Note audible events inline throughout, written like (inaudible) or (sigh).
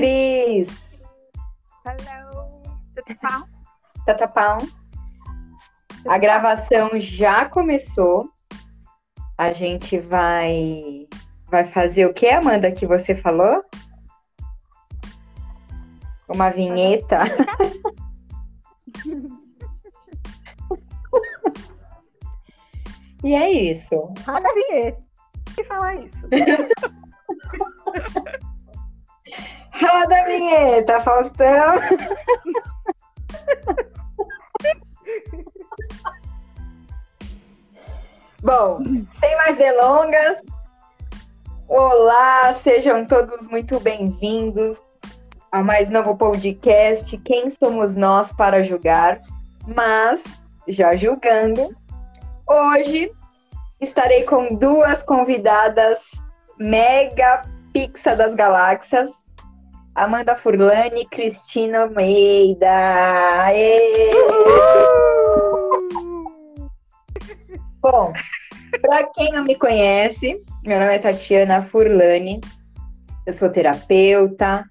Cris! Hello! Tatapão? Tatapão. A gravação já começou. A gente vai vai fazer o que, Amanda, que você falou? Uma vinheta. (laughs) e é isso. Roda a vinheta. que falar isso? (laughs) Roda a vinheta, Faustão. (laughs) Bom, sem mais delongas, olá, sejam todos muito bem-vindos a mais novo podcast. Quem somos nós para julgar? Mas, já julgando, hoje estarei com duas convidadas mega pixa das galáxias, Amanda Furlani Cristina Almeida. Aê! Bom, para quem não me conhece, meu nome é Tatiana Furlani, eu sou terapeuta,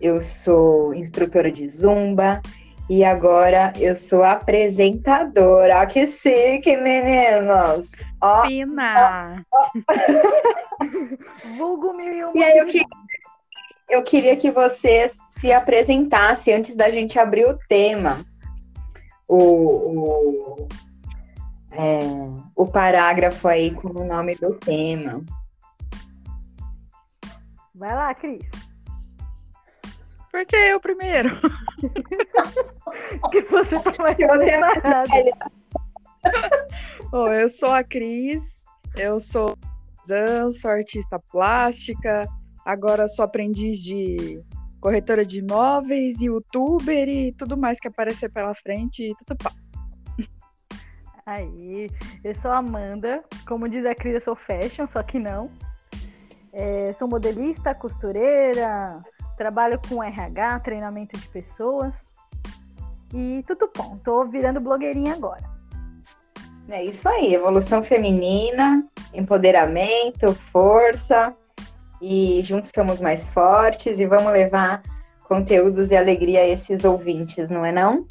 eu sou instrutora de zumba e agora eu sou apresentadora. Que chique, meninos! Ó, Fina! Ó, ó. (laughs) Vulgo mil e uma. E aí eu, eu queria que você se apresentasse antes da gente abrir o tema. O, o, é, o parágrafo aí com o nome do tema. Vai lá, Cris. Por que eu primeiro? (laughs) que você tá mais você (laughs) Bom, eu sou a Cris, eu sou sou artista plástica, agora sou aprendiz de corretora de imóveis, youtuber e tudo mais que aparecer pela frente e tudo pá. Aí, eu sou a Amanda, como diz a Cris, eu sou fashion, só que não. É, sou modelista, costureira, trabalho com RH, treinamento de pessoas. E tudo bom, tô virando blogueirinha agora. É isso aí, evolução feminina, empoderamento, força. E juntos somos mais fortes e vamos levar conteúdos e alegria a esses ouvintes, não é não?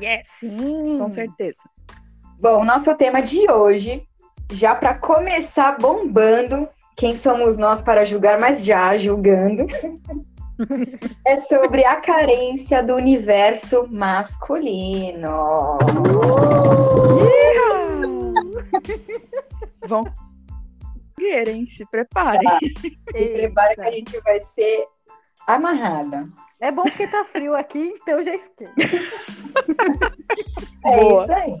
Yes, Sim. com certeza. Bom, nosso tema de hoje, já para começar bombando, quem somos nós para julgar, mas já julgando, (laughs) é sobre a carência do universo masculino. Vão hein? Se preparem. Ah, (laughs) se prepare que a gente vai ser amarrada. É bom porque tá frio aqui, então já esqueci. é Boa. isso aí.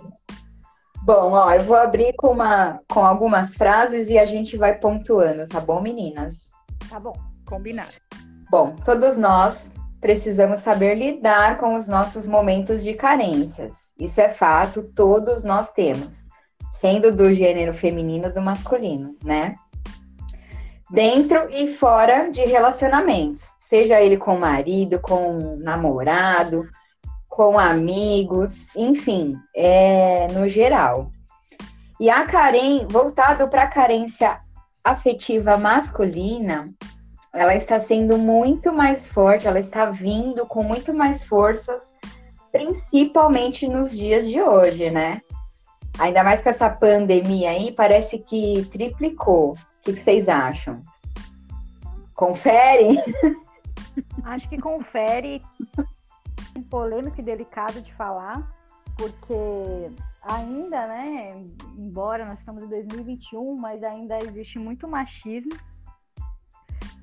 Bom, ó, eu vou abrir com, uma, com algumas frases e a gente vai pontuando, tá bom, meninas? Tá bom, combinado. Bom, todos nós precisamos saber lidar com os nossos momentos de carências. Isso é fato, todos nós temos, sendo do gênero feminino do masculino, né? Dentro e fora de relacionamentos, seja ele com marido, com namorado, com amigos, enfim, é no geral. E a carência, voltado para a carência afetiva masculina, ela está sendo muito mais forte, ela está vindo com muito mais forças, principalmente nos dias de hoje, né? Ainda mais com essa pandemia aí, parece que triplicou. O que, vocês acham? Confere? (laughs) Acho que confere. polêmico e delicado de falar, porque ainda, né, embora nós estamos em 2021, mas ainda existe muito machismo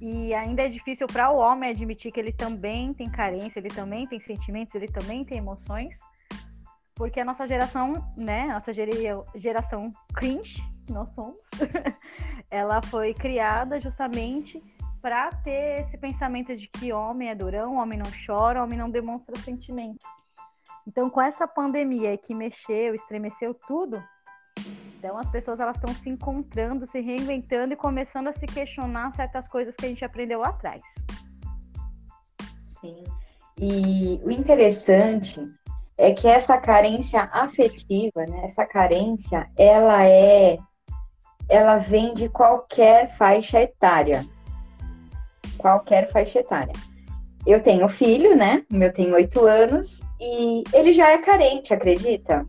e ainda é difícil para o homem admitir que ele também tem carência, ele também tem sentimentos, ele também tem emoções. Porque a nossa geração, né, nossa geração cringe, nós somos, (laughs) ela foi criada justamente para ter esse pensamento de que homem é durão, homem não chora, homem não demonstra sentimentos. Então, com essa pandemia que mexeu, estremeceu tudo, então as pessoas elas estão se encontrando, se reinventando e começando a se questionar certas coisas que a gente aprendeu lá atrás. Sim. E o interessante é que essa carência afetiva, né, essa carência, ela é ela vem de qualquer faixa etária. Qualquer faixa etária. eu tenho filho, né? O meu tem oito anos e ele já é carente, acredita?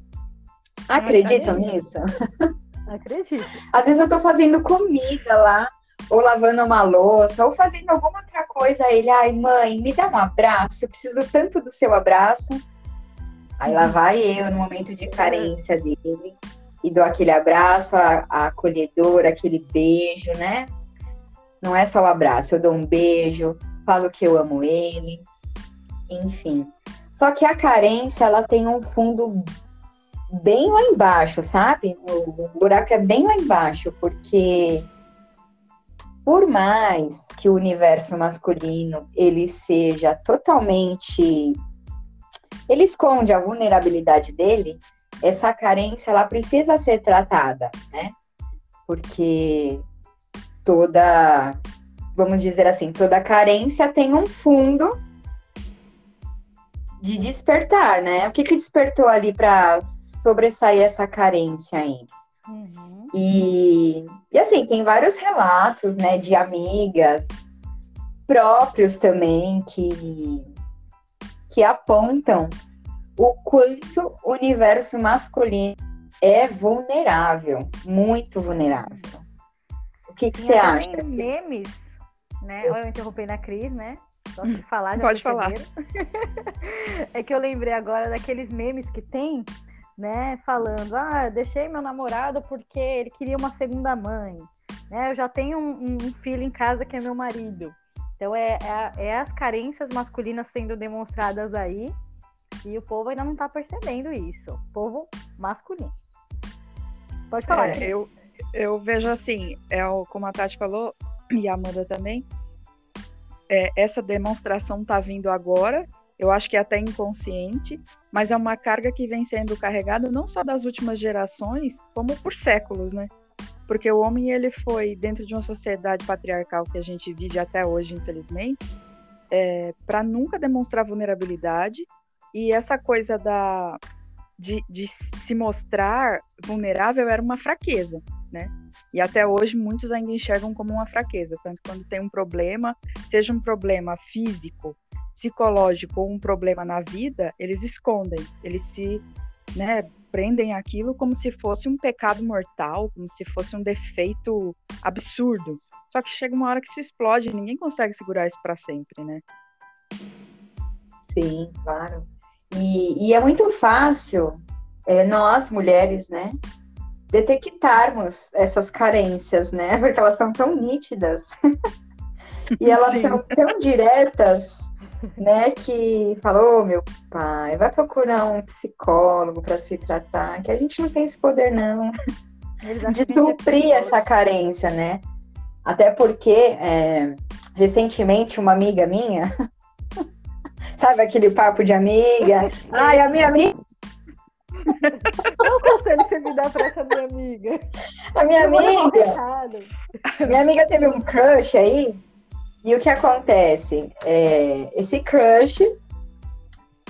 Acreditam nisso? (laughs) Acredito. Às vezes eu tô fazendo comida lá, ou lavando uma louça, ou fazendo alguma outra coisa. Ele, ai, mãe, me dá um abraço, eu preciso tanto do seu abraço. Aí lá vai eu, no momento de carência dele, e dou aquele abraço, a, a acolhedor, aquele beijo, né? Não é só o abraço, eu dou um beijo, falo que eu amo ele, enfim. Só que a carência, ela tem um fundo bem lá embaixo, sabe? O buraco é bem lá embaixo, porque por mais que o universo masculino ele seja totalmente ele esconde a vulnerabilidade dele, essa carência ela precisa ser tratada, né? Porque toda, vamos dizer assim, toda carência tem um fundo de despertar, né? O que que despertou ali para sobressair essa carência aí? Uhum. E, e assim, tem vários relatos, né, de amigas próprios também que que apontam o quanto o universo masculino é vulnerável, muito vulnerável. O que, que você acha? memes, né? Eu interrompi na Cris, né? Gosto de falar, Pode falar. (laughs) é que eu lembrei agora daqueles memes que tem, né? Falando, ah, deixei meu namorado porque ele queria uma segunda mãe. Né? Eu já tenho um, um filho em casa que é meu marido. Então é, é, é, as carências masculinas sendo demonstradas aí e o povo ainda não está percebendo isso. O povo masculino. Pode falar. É, eu, eu vejo assim, é o, como a Tati falou, e a Amanda também, é, essa demonstração está vindo agora, eu acho que é até inconsciente, mas é uma carga que vem sendo carregada não só das últimas gerações, como por séculos, né? Porque o homem ele foi dentro de uma sociedade patriarcal que a gente vive até hoje, infelizmente, é, para nunca demonstrar vulnerabilidade e essa coisa da de, de, se mostrar vulnerável era uma fraqueza, né? E até hoje muitos ainda enxergam como uma fraqueza, tanto quando tem um problema, seja um problema físico, psicológico ou um problema na vida, eles escondem, eles se né, prendem aquilo como se fosse um pecado mortal, como se fosse um defeito absurdo. Só que chega uma hora que isso explode e ninguém consegue segurar isso para sempre, né? Sim, claro. E, e é muito fácil é, nós, mulheres, né, detectarmos essas carências, né? (laughs) Porque elas são tão nítidas. (laughs) e elas Sim. são tão diretas né, que falou, oh, meu pai, vai procurar um psicólogo para se tratar, que a gente não tem esse poder não de suprir essa carência, né? Até porque é, recentemente uma amiga minha, (laughs) sabe aquele papo de amiga? (laughs) Ai, a minha amiga (laughs) qual conselho você me dá para essa minha amiga? A minha amiga. Minha amiga teve um crush aí e o que acontece? É, esse crush,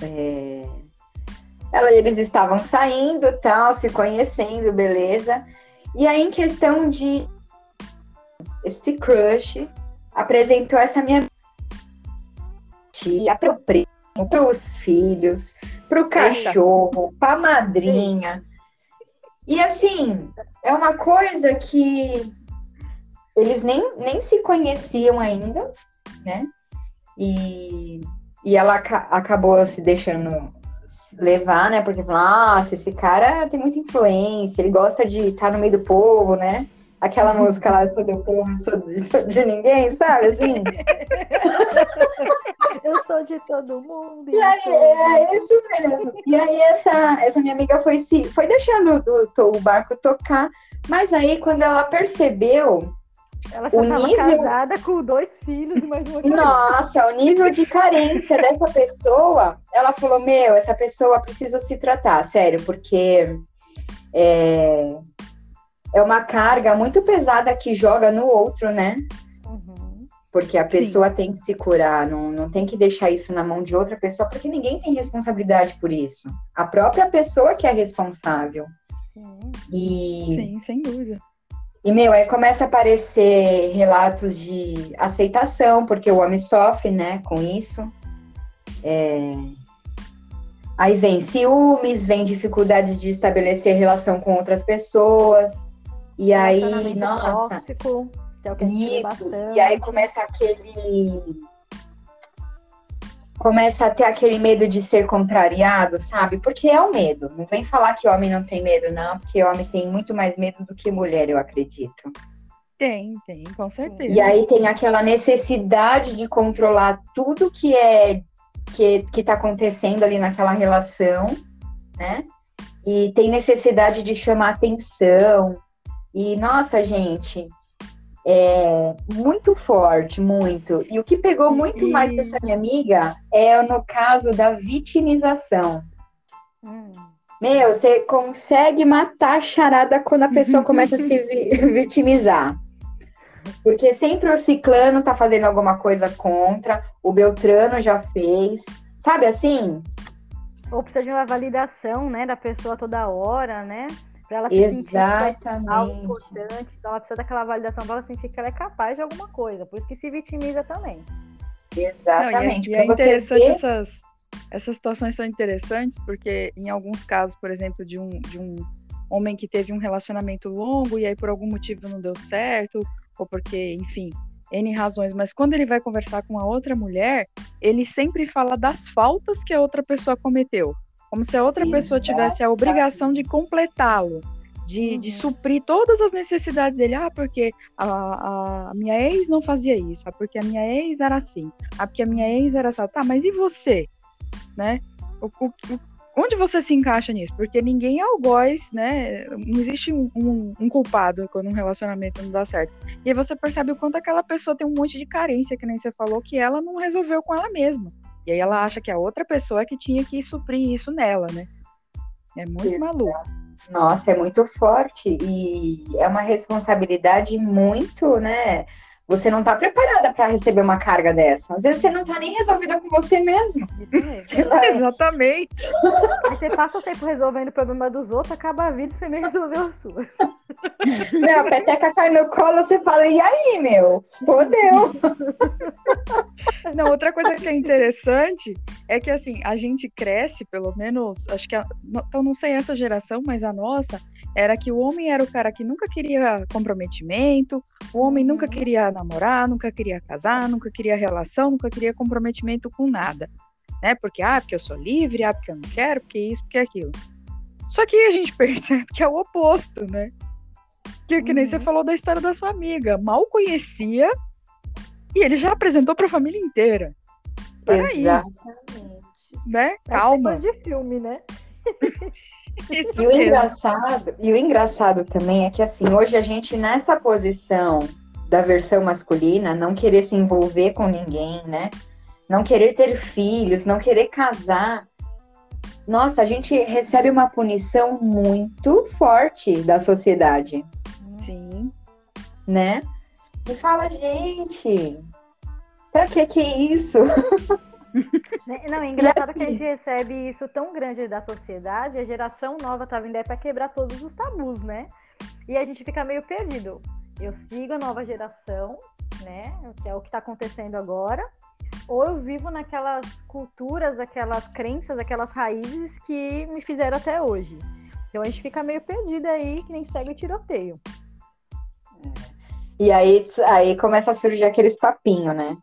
é, ela, eles estavam saindo, tal, se conhecendo, beleza. E aí, em questão de esse crush, apresentou essa minha tia pro primo, pros filhos, pro cachorro, Eita. pra madrinha. E assim, é uma coisa que eles nem, nem se conheciam ainda, né? E, e ela ca acabou se deixando levar, né? Porque nossa, esse cara tem muita influência, ele gosta de estar no meio do povo, né? Aquela uhum. música lá, sou do povo, sou de, (laughs) de ninguém, sabe? Assim. (laughs) Eu sou de todo mundo. E aí, é isso mesmo. E aí, essa, essa minha amiga foi, se, foi deixando o, o barco tocar, mas aí, quando ela percebeu ela já estava nível... casada com dois filhos e mais uma criança. Nossa, o nível de carência dessa pessoa, ela falou, meu, essa pessoa precisa se tratar, sério, porque é, é uma carga muito pesada que joga no outro, né? Uhum. Porque a pessoa Sim. tem que se curar, não, não tem que deixar isso na mão de outra pessoa, porque ninguém tem responsabilidade por isso. A própria pessoa que é responsável. Sim, e... Sim sem dúvida. E, meu, aí começa a aparecer relatos de aceitação, porque o homem sofre, né, com isso. É... Aí vem ciúmes, vem dificuldades de estabelecer relação com outras pessoas. E aí, nossa. Tóxico, que é o que isso. E aí começa aquele começa a ter aquele medo de ser contrariado, sabe? Porque é o medo. Não vem falar que homem não tem medo, não, porque homem tem muito mais medo do que mulher, eu acredito. Tem, tem, com certeza. E aí tem aquela necessidade de controlar tudo que é que, que tá acontecendo ali naquela relação, né? E tem necessidade de chamar atenção. E, nossa, gente, é muito forte, muito. E o que pegou muito e... mais para essa minha amiga é no caso da vitimização. Hum. Meu, você consegue matar a charada quando a pessoa começa a se (laughs) vitimizar. Porque sempre o ciclano tá fazendo alguma coisa contra, o Beltrano já fez. Sabe assim? Ou precisa de uma validação, né, da pessoa toda hora, né? Para ela se Exatamente. sentir algo importante. Então ela precisa daquela validação para ela sentir que ela é capaz de alguma coisa. Por isso que se vitimiza também. Exatamente. Não, e é, e é interessante ver... essas, essas situações são interessantes porque em alguns casos, por exemplo, de um, de um homem que teve um relacionamento longo e aí por algum motivo não deu certo, ou porque, enfim, N razões, mas quando ele vai conversar com a outra mulher, ele sempre fala das faltas que a outra pessoa cometeu. Como se a outra pessoa tivesse a obrigação de completá-lo, de, uhum. de suprir todas as necessidades dele. Ah, porque a, a, minha ex não fazia isso. Ah, porque a minha ex era assim. Ah, porque a minha ex era assim. Tá, mas e você? Né? O, o, onde você se encaixa nisso? Porque ninguém é algoz, né? Não existe um, um, um, culpado quando um relacionamento não dá certo. E aí você percebe o quanto aquela pessoa tem um monte de carência, que nem você falou, que ela não resolveu com ela mesma. E aí ela acha que a outra pessoa é que tinha que suprir isso nela, né? É muito Exato. maluco. Nossa, é muito forte e é uma responsabilidade muito, né? Você não está preparada para receber uma carga dessa. Às vezes você não está nem resolvida com você mesmo. (laughs) Vai... Exatamente. Aí você passa o tempo resolvendo o problema dos outros, acaba a vida e você nem resolveu a sua. Meu, a peteca cai no colo, você fala, e aí, meu? Fodeu. Não, outra coisa que é interessante é que, assim, a gente cresce, pelo menos, acho que, a, então não sei essa geração, mas a nossa, era que o homem era o cara que nunca queria comprometimento, o homem nunca uhum. queria namorar, nunca queria casar, nunca queria relação, nunca queria comprometimento com nada. Né? Porque, ah, porque eu sou livre, ah, porque eu não quero, porque isso, porque aquilo. Só que a gente (laughs) percebe que é o oposto, né? Que, que nem uhum. você falou da história da sua amiga. Mal conhecia e ele já apresentou para a família inteira. Peraí. Exatamente. Né? Calma. É de filme, né? (laughs) (laughs) Isso e o engraçado, e o engraçado também é que assim, hoje a gente nessa posição da versão masculina, não querer se envolver com ninguém, né? Não querer ter filhos, não querer casar. Nossa, a gente recebe uma punição muito forte da sociedade. Sim. Né? E fala, gente, pra que que é isso? (laughs) (laughs) Não, é engraçado que a gente recebe isso tão grande da sociedade, a geração nova tá vindo aí pra quebrar todos os tabus, né? E a gente fica meio perdido. Eu sigo a nova geração, né? Que é o que tá acontecendo agora. Ou eu vivo naquelas culturas, aquelas crenças, aquelas raízes que me fizeram até hoje. Então a gente fica meio perdido aí, que nem segue o tiroteio. E aí, aí começa a surgir aqueles papinhos, né?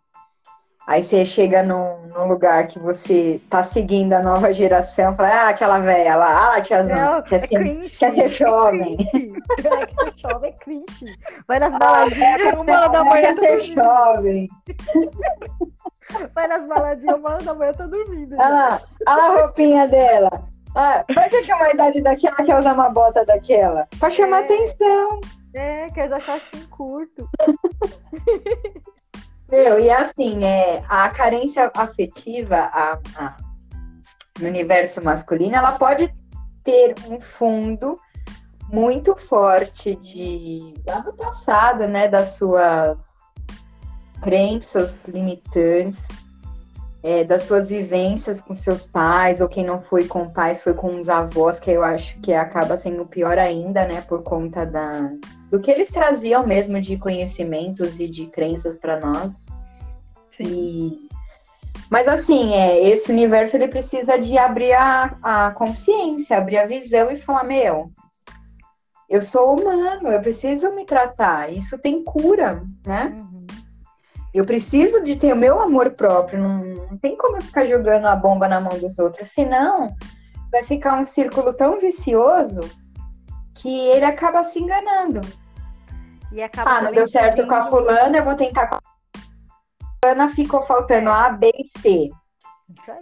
Aí você chega num, num, lugar que você tá seguindo a nova geração, fala, ah, aquela velha lá, ah, tiazão, quer, é ser, quer ser jovem. (laughs) É que ser jovem é cringe. Vai nas baladinhas, ah, é, uma hora da manhã. Quer ser jovem. (laughs) Vai nas baladinhas, uma hora da manhã tá dormindo. Ah, olha a roupinha dela. Ah, pra que, que uma idade daquela quer usar uma bota daquela? Pra chamar é, atenção. É, quer usar shortinho curto. (laughs) Meu, e assim, é, a carência afetiva a, a, no universo masculino, ela pode ter um fundo muito forte de lá do passado, né, das suas crenças limitantes, é, das suas vivências com seus pais, ou quem não foi com pais foi com os avós, que eu acho que acaba sendo pior ainda, né, por conta da, do que eles traziam mesmo de conhecimentos e de crenças para nós. Sim. E Mas assim, é, esse universo ele precisa de abrir a, a consciência, abrir a visão e falar, meu, eu sou humano, eu preciso me tratar, isso tem cura, né? Uhum. Eu preciso de ter o meu amor próprio, não, não tem como eu ficar jogando a bomba na mão dos outros, senão vai ficar um círculo tão vicioso que ele acaba se enganando. E acaba ah, não deu certo com a fulana, eu vou tentar com a fulana, ficou faltando A, B e C.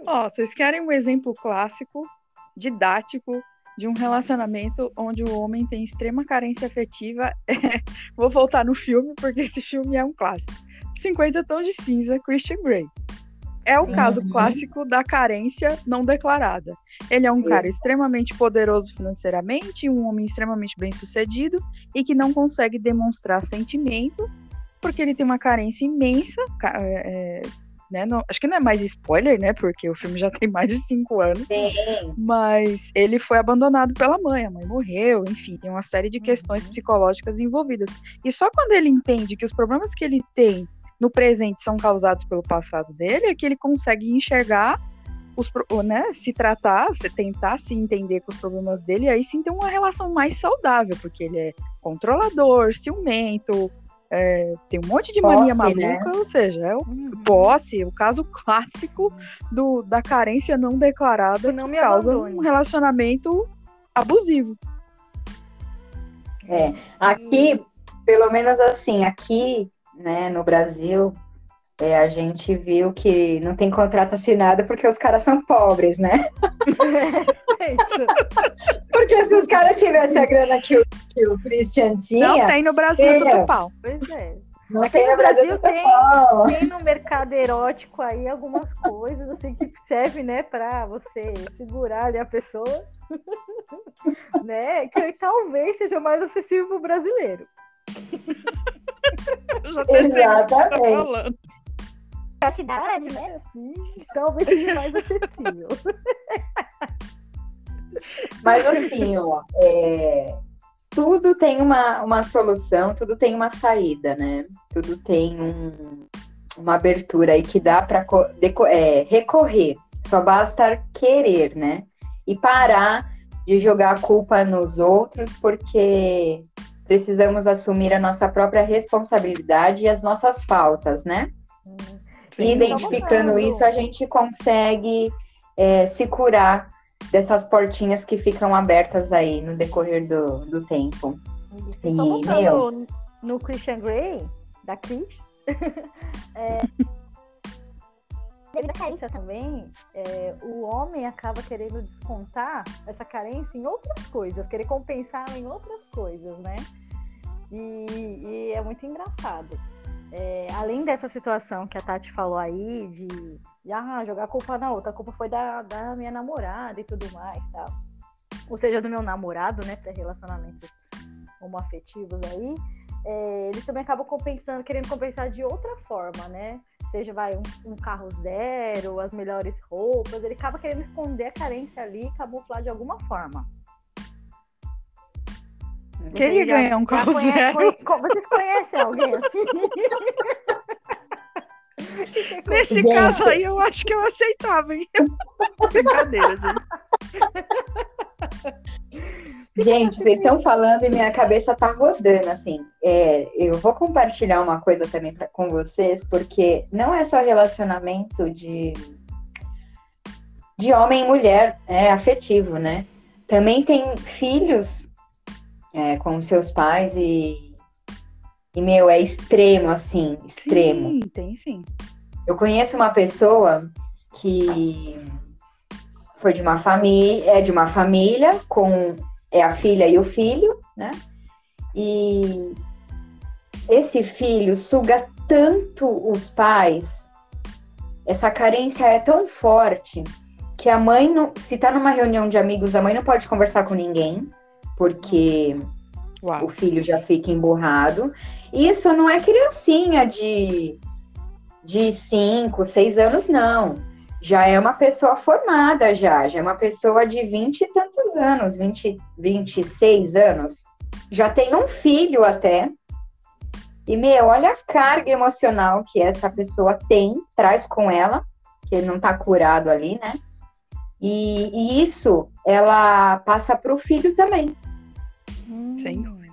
Ó, oh, vocês querem um exemplo clássico, didático, de um relacionamento onde o homem tem extrema carência afetiva? (laughs) vou voltar no filme, porque esse filme é um clássico. 50 Tons de Cinza, Christian Grey. É o caso uhum. clássico da carência não declarada. Ele é um Isso. cara extremamente poderoso financeiramente, um homem extremamente bem-sucedido e que não consegue demonstrar sentimento porque ele tem uma carência imensa. É, né, não, acho que não é mais spoiler, né? Porque o filme já tem mais de cinco anos. Sim. Mas ele foi abandonado pela mãe, a mãe morreu, enfim, tem uma série de questões uhum. psicológicas envolvidas. E só quando ele entende que os problemas que ele tem no presente são causados pelo passado dele, é que ele consegue enxergar os, né, se tratar, se tentar se entender com os problemas dele, e aí sim ter uma relação mais saudável, porque ele é controlador, ciumento, é, tem um monte de posse, mania maluca, né? ou seja, é o uhum. posse, o caso clássico do, da carência não declarada não que causa abandone. um relacionamento abusivo. É, aqui, pelo menos assim, aqui né, no Brasil, é, a gente viu que não tem contrato assinado porque os caras são pobres, né? É, porque se os caras tivessem a grana que o, que o Christian tinha. Não tem no Brasil do pau. Pois é. Não Aqui tem no Brasil, Brasil tem, tem, no mercado erótico aí algumas coisas assim que serve, né, para você segurar ali a pessoa, (laughs) né? Que talvez seja mais acessível para o brasileiro. Exatamente. A cidade, né? Assim, talvez seja mais acessível. Mas assim, ó, é, tudo tem uma, uma solução, tudo tem uma saída, né? Tudo tem um, uma abertura aí que dá para é, recorrer. Só basta querer, né? E parar de jogar a culpa nos outros, porque precisamos assumir a nossa própria responsabilidade e as nossas faltas, né? Sim, e identificando isso, a gente consegue é, se curar dessas portinhas que ficam abertas aí no decorrer do, do tempo. Isso. E, só meu... no Christian Grey, da Chris, (laughs) é, devido à carência também, é, o homem acaba querendo descontar essa carência em outras coisas, querer compensar em outras coisas, né? E, e é muito engraçado. É, além dessa situação que a Tati falou aí, de, de ah, jogar a culpa na outra, a culpa foi da, da minha namorada e tudo mais, tal. Ou seja, do meu namorado, né, para relacionamentos homoafetivos aí, é, eles também acabam compensando, querendo compensar de outra forma, né? seja vai um, um, carro zero, as melhores roupas, ele acaba querendo esconder a carência ali e camuflar de alguma forma. Queria já, ganhar um carro conhece, zero. vocês conhecem alguém assim? (laughs) Nesse gente. caso aí, eu acho que eu aceitava, hein? (laughs) Brincadeira, gente. Gente, vocês estão falando e minha cabeça tá rodando, assim. É, eu vou compartilhar uma coisa também pra, com vocês, porque não é só relacionamento de, de homem e mulher, é afetivo, né? Também tem filhos é, com seus pais e, e, meu, é extremo, assim, extremo. Sim, tem sim. Eu conheço uma pessoa que foi de uma família, é de uma família com é a filha e o filho, né? E esse filho suga tanto os pais, essa carência é tão forte que a mãe não, se tá numa reunião de amigos, a mãe não pode conversar com ninguém, porque Uau. o filho já fica emburrado. Isso não é criancinha de de 5, 6 anos, não já é uma pessoa formada já, já é uma pessoa de 20 e tantos anos, 20, 26 anos. Já tem um filho até. E, meu, olha a carga emocional que essa pessoa tem, traz com ela, que não tá curado ali, né? E, e isso ela passa para o filho também. Hum. Sem dúvida.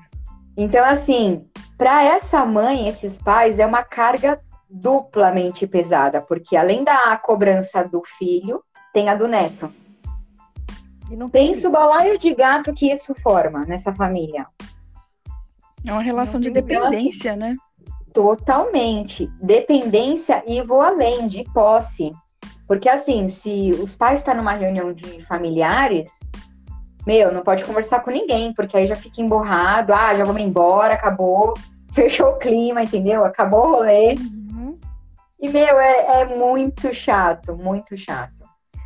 Então, assim, para essa mãe, esses pais, é uma carga duplamente pesada, porque além da cobrança do filho, tem a do neto. E não Pensa o balaio de gato que isso forma nessa família. É uma relação de dependência, né? Totalmente. Dependência e vou além, de posse. Porque assim, se os pais estão tá numa reunião de familiares, meu, não pode conversar com ninguém, porque aí já fica emborrado, ah, já vamos embora, acabou, (laughs) fechou o clima, entendeu? Acabou o rolê. Uhum. E, meu, é, é muito chato, muito chato.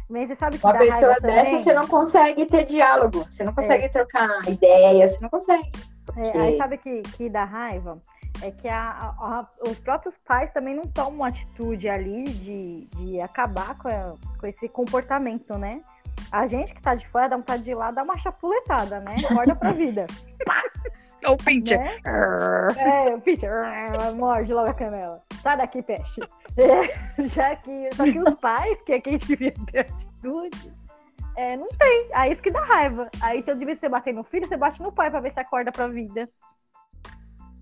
Mas você sabe que Uma pessoa dessa também... você não consegue ter diálogo, você não consegue é. trocar ideias, você não consegue. Porque... É, aí sabe que, que dá raiva? É que a, a, os próprios pais também não tomam atitude ali de, de acabar com, a, com esse comportamento, né? A gente que tá de fora dá vontade de ir lá dar uma chapuletada, né? Acorda pra vida. (laughs) É o pincher. Né? É, o pincher. (laughs) Morde logo a canela. Sai daqui, peixe. (laughs) É, já que, só que os pais, que é quem devia ter atitude, é, não tem. Aí isso que dá raiva. Aí então, de vez você bater no filho, você bate no pai pra ver se acorda pra vida.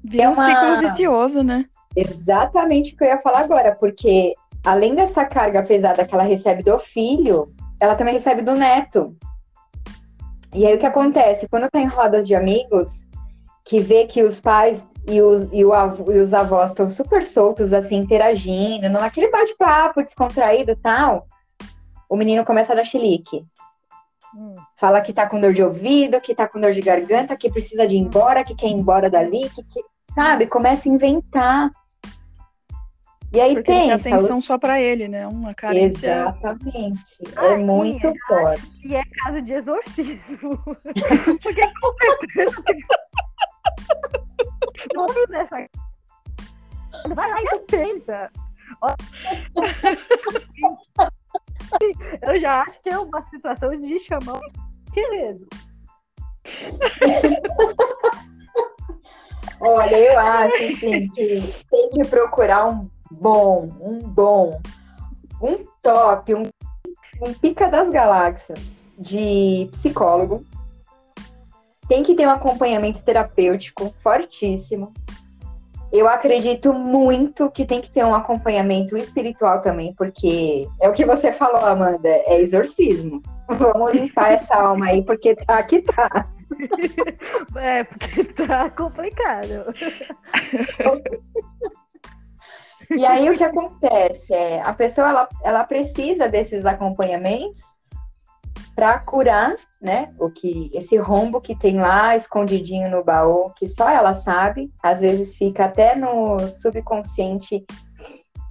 Vira é um ciclo vicioso, né? Exatamente o que eu ia falar agora, porque além dessa carga pesada que ela recebe do filho, ela também recebe do neto. E aí o que acontece? Quando tá em rodas de amigos, que vê que os pais e os, e, o, e os avós estão super soltos, assim, interagindo, naquele bate-papo descontraído e tal, o menino começa a dar chilique. Hum. Fala que tá com dor de ouvido, que tá com dor de garganta, que precisa de ir embora, que quer ir embora dali, que, que sabe? Começa a inventar. E aí Porque pensa. Tem atenção só para ele, né? Uma carência. Exatamente. é muito é, forte. E é caso de exorcismo. (laughs) Porque com certeza. Nome (laughs) dessa. Vai lá e tenta. (laughs) (laughs) Eu já acho que é uma situação de chamar o querido. (laughs) Olha, eu acho assim, que tem que procurar um bom, um bom, um top, um, um pica das galáxias de psicólogo. Tem que ter um acompanhamento terapêutico fortíssimo. Eu acredito muito que tem que ter um acompanhamento espiritual também, porque é o que você falou, Amanda, é exorcismo. Vamos limpar (laughs) essa alma aí, porque tá que (laughs) tá. É, porque tá complicado. (laughs) E aí o que acontece é a pessoa ela, ela precisa desses acompanhamentos para curar, né? O que esse rombo que tem lá escondidinho no baú, que só ela sabe, às vezes fica até no subconsciente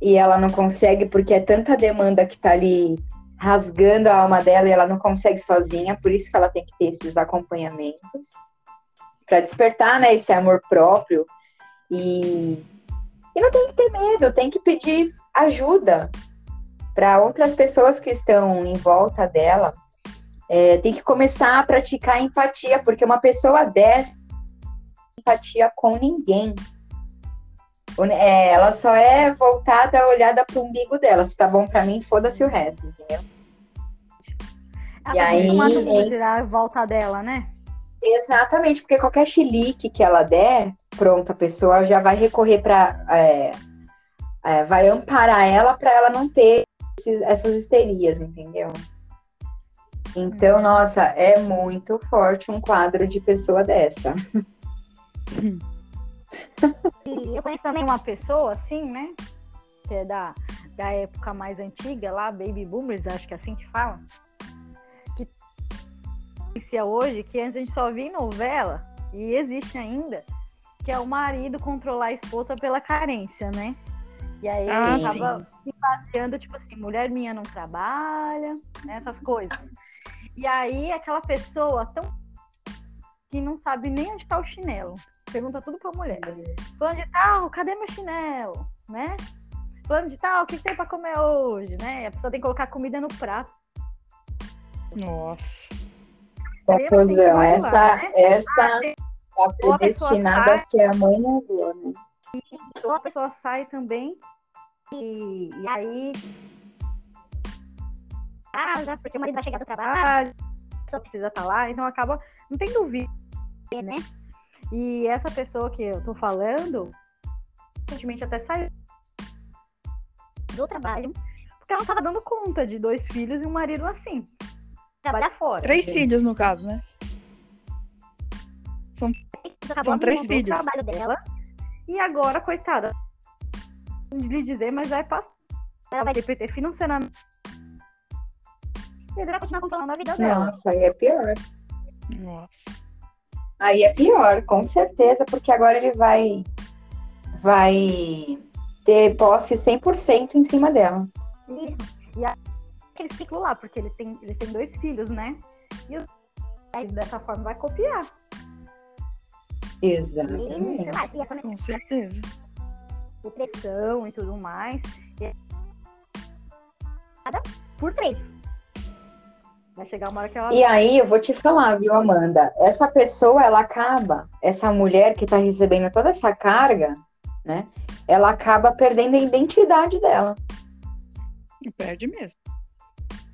e ela não consegue porque é tanta demanda que tá ali rasgando a alma dela e ela não consegue sozinha, por isso que ela tem que ter esses acompanhamentos para despertar, né, esse amor próprio e, e não tem que ter medo, tem que pedir ajuda para outras pessoas que estão em volta dela. É, tem que começar a praticar empatia, porque uma pessoa dessa empatia com ninguém. É, ela só é voltada, olhada para o umbigo dela. Se tá bom para mim, foda-se o resto, entendeu? Ela e tá aí, em... tirar a volta dela, né? Exatamente, porque qualquer chilique que ela der, pronto, a pessoa já vai recorrer para. É, é, vai amparar ela para ela não ter esses, essas histerias, entendeu? Então, hum. nossa, é muito forte um quadro de pessoa dessa. E eu conheço também uma pessoa, assim, né? Que é da, da época mais antiga, lá, Baby Boomers, acho que é assim que fala. Que hoje, que antes a gente só via em novela, e existe ainda, que é o marido controlar a esposa pela carência, né? E aí ah, ele tava se baseando, tipo assim, mulher minha não trabalha, né, essas coisas. E aí aquela pessoa tão que não sabe nem onde está o chinelo pergunta tudo pra mulher. Plano de tal, cadê meu chinelo? Né? Plano de tal, o que tem pra comer hoje? Né? A pessoa tem que colocar comida no prato. Nossa. Confusão. Essa, né? essa tá predestinada a ser a mãe na rua, né? Então a pessoa sai também e, e aí casa, porque o marido vai chegar do trabalho, só precisa estar lá, então acaba não tem dúvida, né? E essa pessoa que eu tô falando, recentemente até saiu do trabalho, porque ela não tava dando conta de dois filhos e um marido assim. Trabalhar fora. Três filhos, no caso, né? São, são três filhos. Trabalho dela. E agora, coitada, de lhe dizer, mas vai passar. Ela vai ter financeiramente. E ele vai continuar controlando a vida dela. Nossa, aí é pior. Nossa. Aí é pior, com certeza, porque agora ele vai vai ter posse 100% em cima dela. Isso. E aquele ciclo lá, porque ele tem, eles têm dois filhos, né? E aí, dessa forma vai copiar. Exatamente. E, lá, e essa Com certeza. depressão e tudo mais. E... Por três. Vai chegar uma hora que ela. E aí, eu vou te falar, viu, Amanda? Essa pessoa, ela acaba, essa mulher que tá recebendo toda essa carga, né? Ela acaba perdendo a identidade dela. E perde mesmo.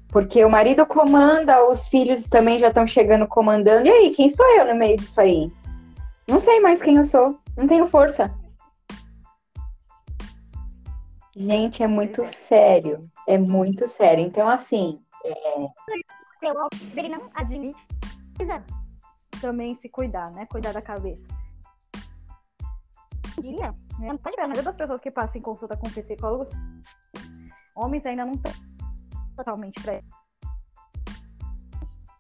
Porque o marido comanda, os filhos também já estão chegando comandando. E aí, quem sou eu no meio disso aí? Não sei mais quem eu sou. Não tenho força. Gente, é muito sério. É muito sério. Então, assim, ele não admite. Também se cuidar, né? Cuidar da cabeça. Diria, né? Pode ver, a maioria das pessoas que passam em consulta com psicólogos, homens ainda não estão totalmente pra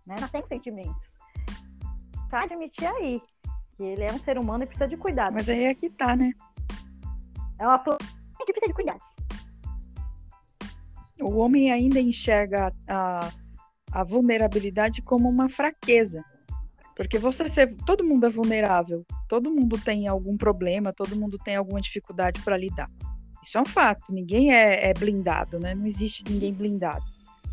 né? Não tem sentimentos. Tá admitir aí que ele é um ser humano e precisa de cuidado. Mas aí é que tá, né? É uma planta que precisa de cuidado. O homem ainda enxerga a, a vulnerabilidade como uma fraqueza. Porque você ser. Todo mundo é vulnerável. Todo mundo tem algum problema, todo mundo tem alguma dificuldade para lidar. Isso é um fato. Ninguém é, é, blindado, né? Não existe ninguém blindado.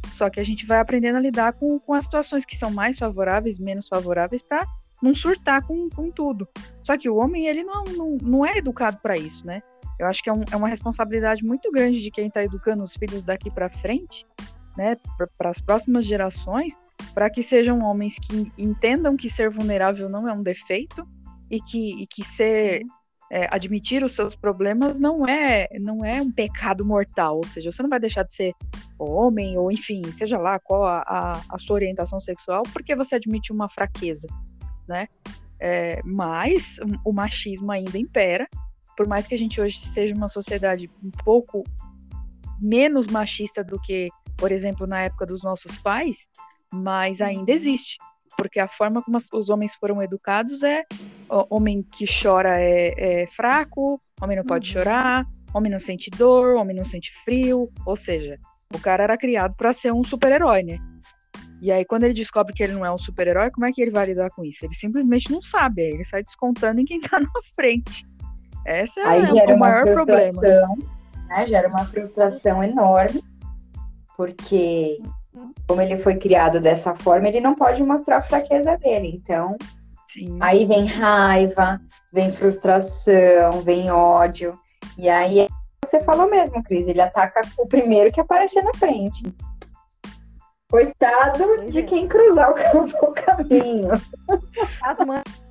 Só que a gente vai aprendendo a lidar com, com as situações que são mais favoráveis, menos favoráveis, para não surtar com, com tudo. Só que o homem, ele não, não, não é educado para isso, né? Eu acho que é, um, é, uma responsabilidade muito grande de quem está educando os filhos daqui para frente, né, para as próximas gerações, para que sejam homens que entendam que ser vulnerável não é um defeito e que, e que ser é, admitir os seus problemas não é não é um pecado mortal, ou seja, você não vai deixar de ser homem ou enfim, seja lá qual a, a, a sua orientação sexual, porque você admite uma fraqueza, né? É, mas o machismo ainda impera por mais que a gente hoje seja uma sociedade um pouco menos machista do que, por exemplo, na época dos nossos pais, mas ainda uhum. existe. Porque a forma como os homens foram educados é homem que chora é, é fraco, homem não pode uhum. chorar, homem não sente dor, homem não sente frio. Ou seja, o cara era criado para ser um super-herói, né? E aí, quando ele descobre que ele não é um super-herói, como é que ele vai lidar com isso? Ele simplesmente não sabe, ele sai descontando em quem tá (laughs) na frente. Essa é Aí gera o maior problema. Né? Gera uma frustração enorme, porque como ele foi criado dessa forma, ele não pode mostrar a fraqueza dele. Então, Sim. aí vem raiva, vem frustração, vem ódio. E aí você falou mesmo, Cris, ele ataca o primeiro que aparecer na frente. Coitado pois de é. quem cruzar o caminho. (laughs) As mães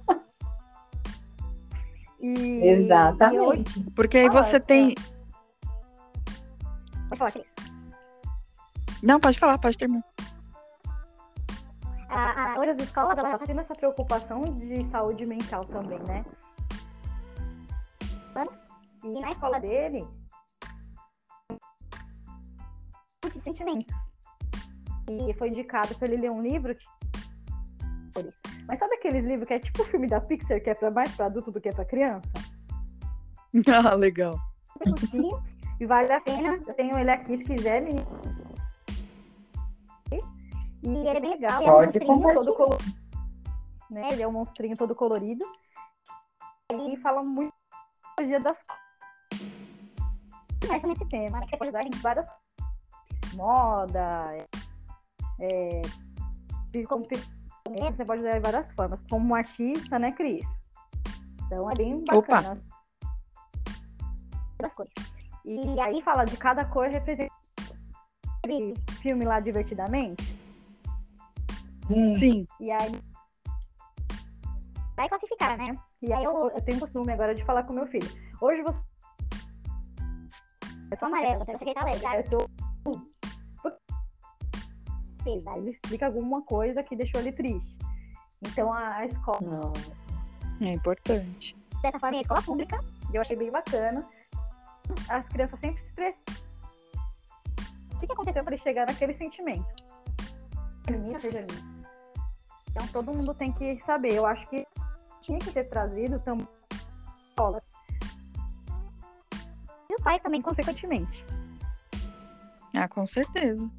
e, Exatamente. E Porque aí você tem. Pode falar, Cris. Não, pode falar, pode terminar. A, a, hoje as escolas ela tá tendo essa preocupação de saúde mental também, né? E na escola dele, de sentimentos. E foi indicado para ele ler um livro que mas sabe aqueles livros que é tipo o filme da Pixar, que é pra mais pra adulto do que pra criança? (laughs) Ah, legal. e vale a pena. Eu tenho ele aqui se quiser, menino. E ele é bem legal. Pode é um monstrinho todo colorido. Né? Ele é um monstrinho todo colorido. E fala muito dia das começa nesse tema, né? Que você pode usar em várias moda, é, como você pode usar de várias formas, como um artista, né, Cris? Então é bem bacana. Opa. coisas. E aí fala de cada cor representa filme lá Divertidamente? Hum, Sim. E aí. Vai classificar, né? E aí eu, eu tenho costume agora de falar com meu filho. Hoje você. Eu tô amarela, você quer alegre. Ah, eu tô. Aí ele explica alguma coisa que deixou ele triste. Então a, a escola, não. É importante. dessa forma, é a escola pública, eu achei bem bacana. As crianças sempre se expressam. O que, que aconteceu para ele chegar naquele sentimento? Menina, seja menina. Então todo mundo tem que saber. Eu acho que tinha que ser trazido também escolas. E os pais também, consequentemente. Ah, com certeza.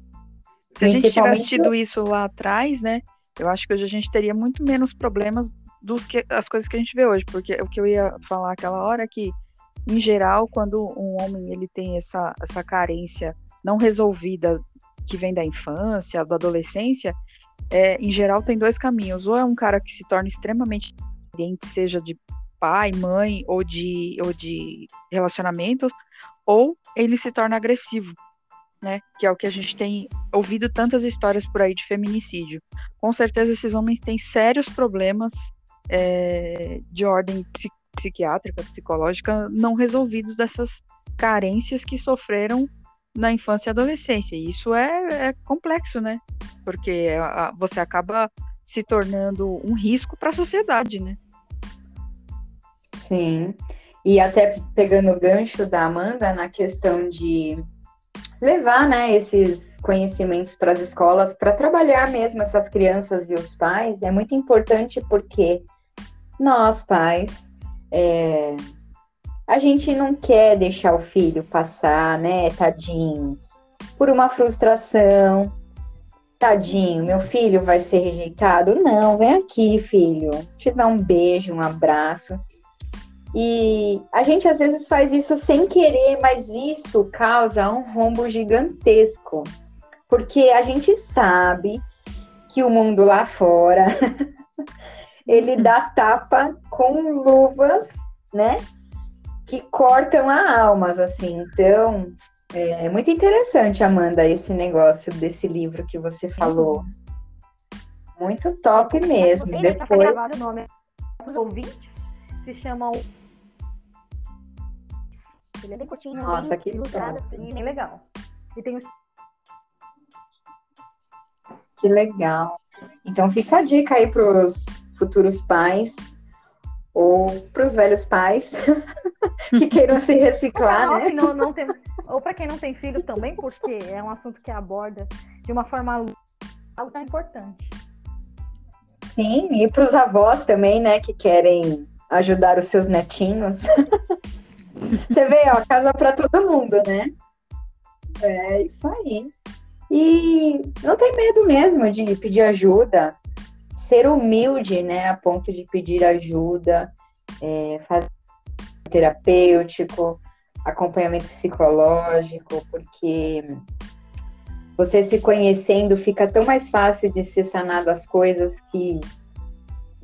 Se a gente tivesse tido isso lá atrás, né? Eu acho que hoje a gente teria muito menos problemas dos que as coisas que a gente vê hoje, porque o que eu ia falar aquela hora é que, em geral, quando um homem ele tem essa, essa carência não resolvida que vem da infância, da adolescência, é, em geral tem dois caminhos. Ou é um cara que se torna extremamente dependente, seja de pai, mãe ou de, ou de relacionamentos, ou ele se torna agressivo né? Que é o que a gente tem ouvido tantas histórias por aí de feminicídio. Com certeza esses homens têm sérios problemas é, de ordem psi- psiquiátrica, psicológica, não resolvidos dessas carências que sofreram na infância e adolescência. Isso é, é complexo, né? Porque a- você acaba se tornando um risco para a sociedade, né? Sim. E até pegando o gancho da Amanda na questão de levar, né, esses conhecimentos para as escolas para trabalhar mesmo essas crianças e os pais é muito importante porque nós pais é, a gente não quer deixar o filho passar, né, tadinhos, por uma frustração. Tadinho, meu filho vai ser rejeitado? Não, vem aqui, filho. Te dar um beijo, um abraço. E a gente às vezes faz isso sem querer, mas isso causa um rombo gigantesco. Porque a gente sabe que o mundo lá fora (laughs) ele dá tapa com luvas, né? Que cortam a almas, assim. Então, é muito interessante, Amanda, esse negócio desse livro que você falou. Muito top mesmo. Tá Depois. gravado o nome dos ouvintes. Se chama o. Ele é bem curtinho, Nossa, bem que ilustrado, top. assim, bem legal. E tem os Que legal. Então fica a dica aí para os futuros pais ou para os velhos pais (laughs) que queiram se reciclar, né? não, não tem, ou para quem não tem filho também, porque é um assunto que aborda de uma forma algo tão importante. Sim, e para os avós também, né, que querem ajudar os seus netinhos. (laughs) Você vê, ó, casa para todo mundo, né? É isso aí. E não tem medo mesmo de pedir ajuda, ser humilde, né, a ponto de pedir ajuda, é, fazer terapêutico, acompanhamento psicológico, porque você se conhecendo fica tão mais fácil de ser sanado as coisas que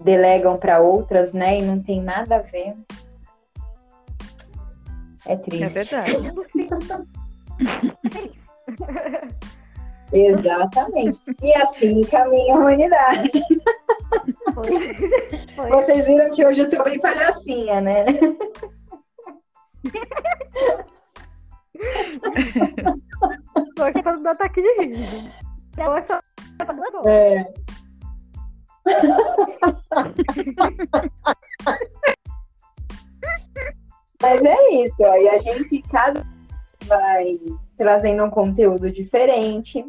delegam para outras, né? E não tem nada a ver. É triste. É verdade. (laughs) (laughs) Exatamente. E assim caminha a humanidade. Foi, foi. Vocês viram que hoje eu tô bem palhacinha, né? Torce para dar ataque de riso. Então é só para duas horas. É. Mas é isso, e a gente cada vai trazendo um conteúdo diferente,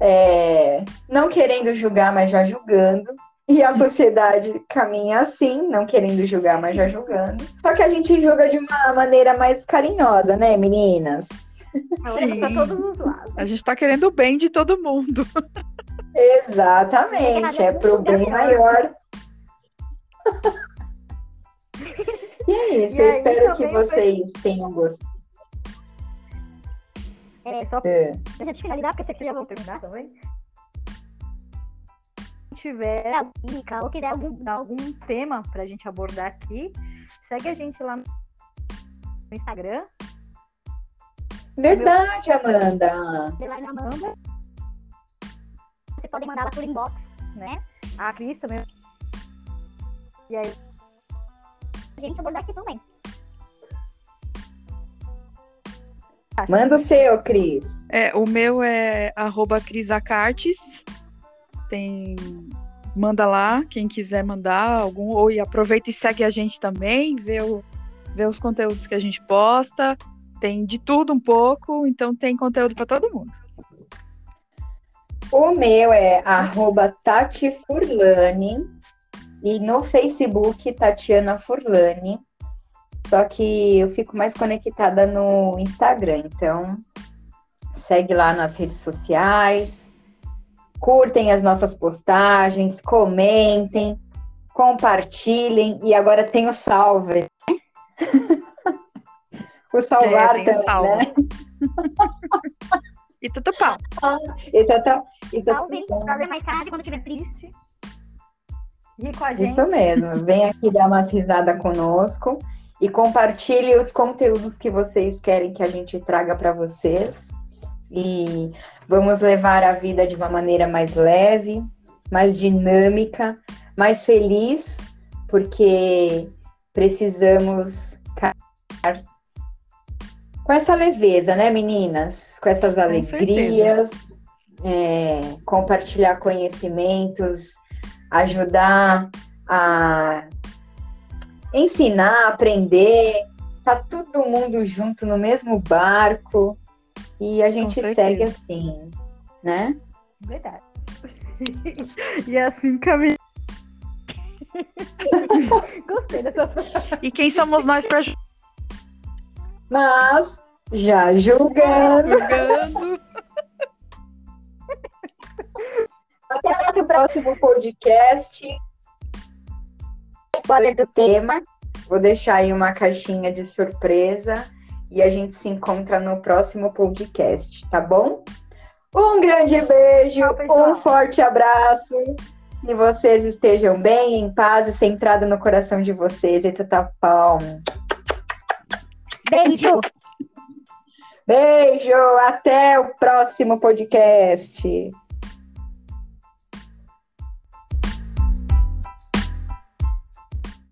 é, não querendo julgar, mas já julgando. E a sociedade caminha assim, não querendo julgar, mas já julgando. Só que a gente julga de uma maneira mais carinhosa, né, meninas? Sim. Para todos os lados. A gente tá querendo o bem de todo mundo. Exatamente, é pro bem maior. (laughs) E é isso, E eu aí, espero que também foi- vocês tenham gostado. É, só É. pra gente finalizar, porque vocês já vão terminar também. Se tiver dica ou quiser algum, algum tema pra gente abordar aqui, segue a gente lá no Instagram. Verdade, Amanda. Underline Amanda. Vocês podem mandar lá por inbox, né? A Cris também. E aí, a gente abordar aqui também. Manda o seu, Cris. É, o meu é arroba crisacartes. Tem. Manda lá, quem quiser mandar algum. Ou e aproveita e segue a gente também, vê, o, vê os conteúdos que a gente posta. Tem de tudo um pouco, então tem conteúdo para todo mundo. O meu é arroba Tati Furlani e no Facebook Tatiana Furlani. Só que eu fico mais conectada no Instagram, então segue lá nas redes sociais, curtem as nossas postagens, comentem, compartilhem e agora tem o salve. (laughs) o salvar É, tem o também, salve. né? E tudo pau. (laughs) E e Salve, ver mais tarde quando estiver triste. Ri com a gente. Isso mesmo. Vem aqui dar umas risadas conosco e compartilhe os conteúdos que vocês querem que a gente traga para vocês. E vamos levar a vida de uma maneira mais leve, mais dinâmica, mais feliz, porque precisamos caminhar com essa leveza, né, meninas? Com essas alegrias, é, compartilhar conhecimentos, ajudar a ensinar, aprender. Tá todo mundo junto no mesmo barco e a gente segue assim, né? Verdade. (laughs) e assim caminha. (laughs) Gostei dessa frase. E quem somos nós para Mas já julgando. julgando? (laughs) Até o nosso próximo podcast. Spoiler do tema. Vou deixar aí uma caixinha de surpresa e a gente se encontra no próximo podcast, tá bom? Um grande beijo, Tchau, um forte abraço. Que vocês estejam bem, em paz e centrado no coração de vocês. E tu tá bom. Beijo! Beijo, até o próximo podcast.